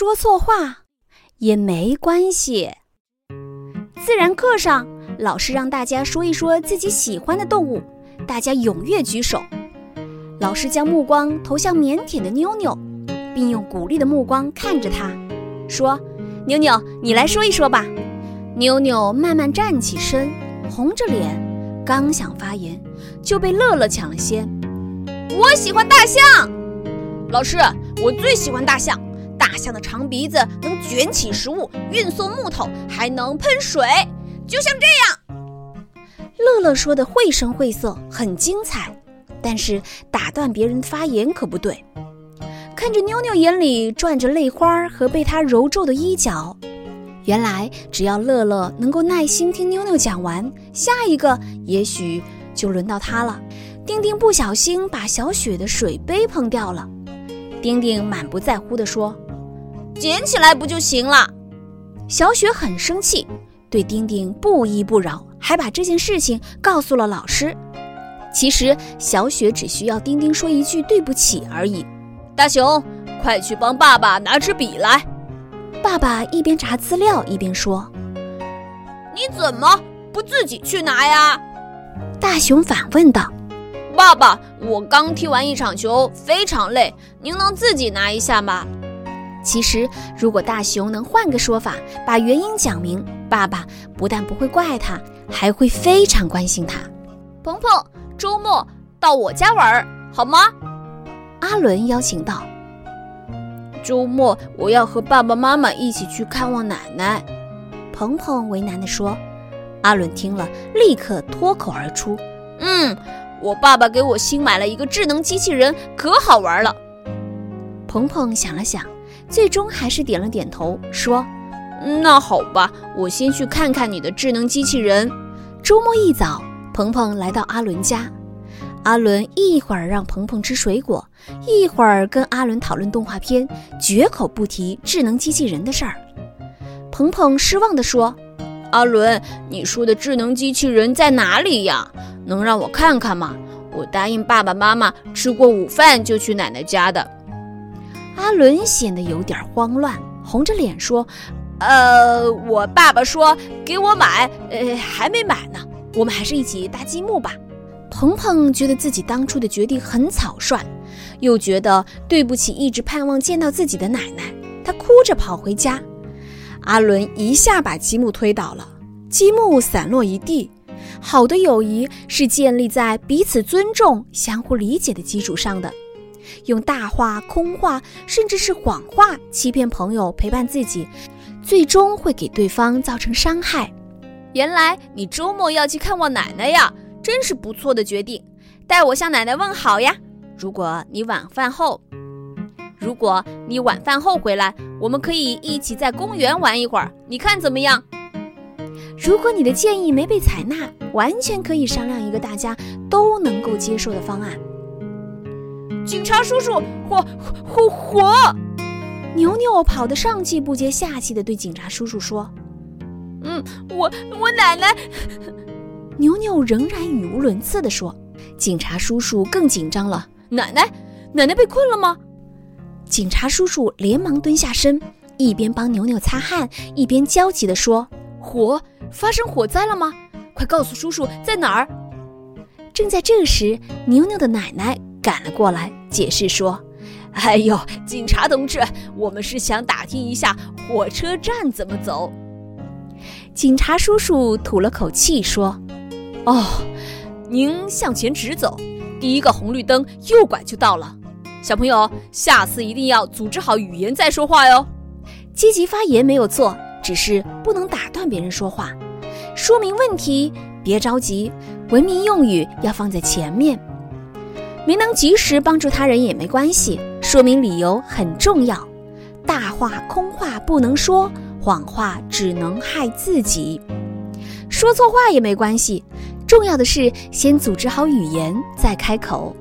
说错话也没关系。自然课上，老师让大家说一说自己喜欢的动物，大家踊跃举手。老师将目光投向腼腆的妞妞，并用鼓励的目光看着她，说：“妞妞，你来说一说吧。”妞妞慢慢站起身，红着脸，刚想发言，就被乐乐抢了先。我喜欢大象，老师，我最喜欢大象。大象的长鼻子能卷起食物，运送木头，还能喷水，就像这样。乐乐说的绘声绘色，很精彩，但是打断别人发言可不对。看着妞妞眼里转着泪花和被他揉皱的衣角，原来只要乐乐能够耐心听妞妞讲完，下一个也许就轮到他了。丁丁不小心把小雪的水杯碰掉了，丁丁满不在乎地说：“捡起来不就行了？”小雪很生气，对丁丁不依不饶，还把这件事情告诉了老师。其实小雪只需要丁丁说一句对不起而已。大熊，快去帮爸爸拿支笔来。爸爸一边查资料一边说：“你怎么不自己去拿呀？”大熊反问道。爸爸，我刚踢完一场球，非常累，您能自己拿一下吗？其实，如果大熊能换个说法，把原因讲明，爸爸不但不会怪他，还会非常关心他。鹏鹏，周末到我家玩好吗？阿伦邀请道。周末我要和爸爸妈妈一起去看望奶奶。鹏鹏为难地说。阿伦听了，立刻脱口而出：“嗯。”我爸爸给我新买了一个智能机器人，可好玩了。鹏鹏想了想，最终还是点了点头，说：“那好吧，我先去看看你的智能机器人。”周末一早，鹏鹏来到阿伦家，阿伦一会儿让鹏鹏吃水果，一会儿跟阿伦讨论动画片，绝口不提智能机器人的事儿。鹏鹏失望地说：“阿伦，你说的智能机器人在哪里呀？”能让我看看吗？我答应爸爸妈妈，吃过午饭就去奶奶家的。阿伦显得有点慌乱，红着脸说：“呃，我爸爸说给我买，呃，还没买呢。我们还是一起搭积木吧。”鹏鹏觉得自己当初的决定很草率，又觉得对不起一直盼望见到自己的奶奶，他哭着跑回家。阿伦一下把积木推倒了，积木散落一地。好的友谊是建立在彼此尊重、相互理解的基础上的。用大话、空话，甚至是谎话欺骗朋友陪伴自己，最终会给对方造成伤害。原来你周末要去看望奶奶呀，真是不错的决定。带我向奶奶问好呀。如果你晚饭后，如果你晚饭后回来，我们可以一起在公园玩一会儿，你看怎么样？如果你的建议没被采纳，完全可以商量一个大家都能够接受的方案。警察叔叔，火火火！牛牛跑得上气不接下气地对警察叔叔说：“嗯，我我奶奶。”牛牛仍然语无伦次地说。警察叔叔更紧张了：“奶奶，奶奶被困了吗？”警察叔叔连忙蹲下身，一边帮牛牛擦汗，一边焦急地说：“火。”发生火灾了吗？快告诉叔叔在哪儿！正在这时，牛牛的奶奶赶了过来，解释说：“哎呦，警察同志，我们是想打听一下火车站怎么走。”警察叔叔吐了口气说：“哦，您向前直走，第一个红绿灯右拐就到了。小朋友，下次一定要组织好语言再说话哟。积极发言没有错。”只是不能打断别人说话，说明问题别着急，文明用语要放在前面。没能及时帮助他人也没关系，说明理由很重要。大话空话不能说，谎话只能害自己。说错话也没关系，重要的是先组织好语言再开口。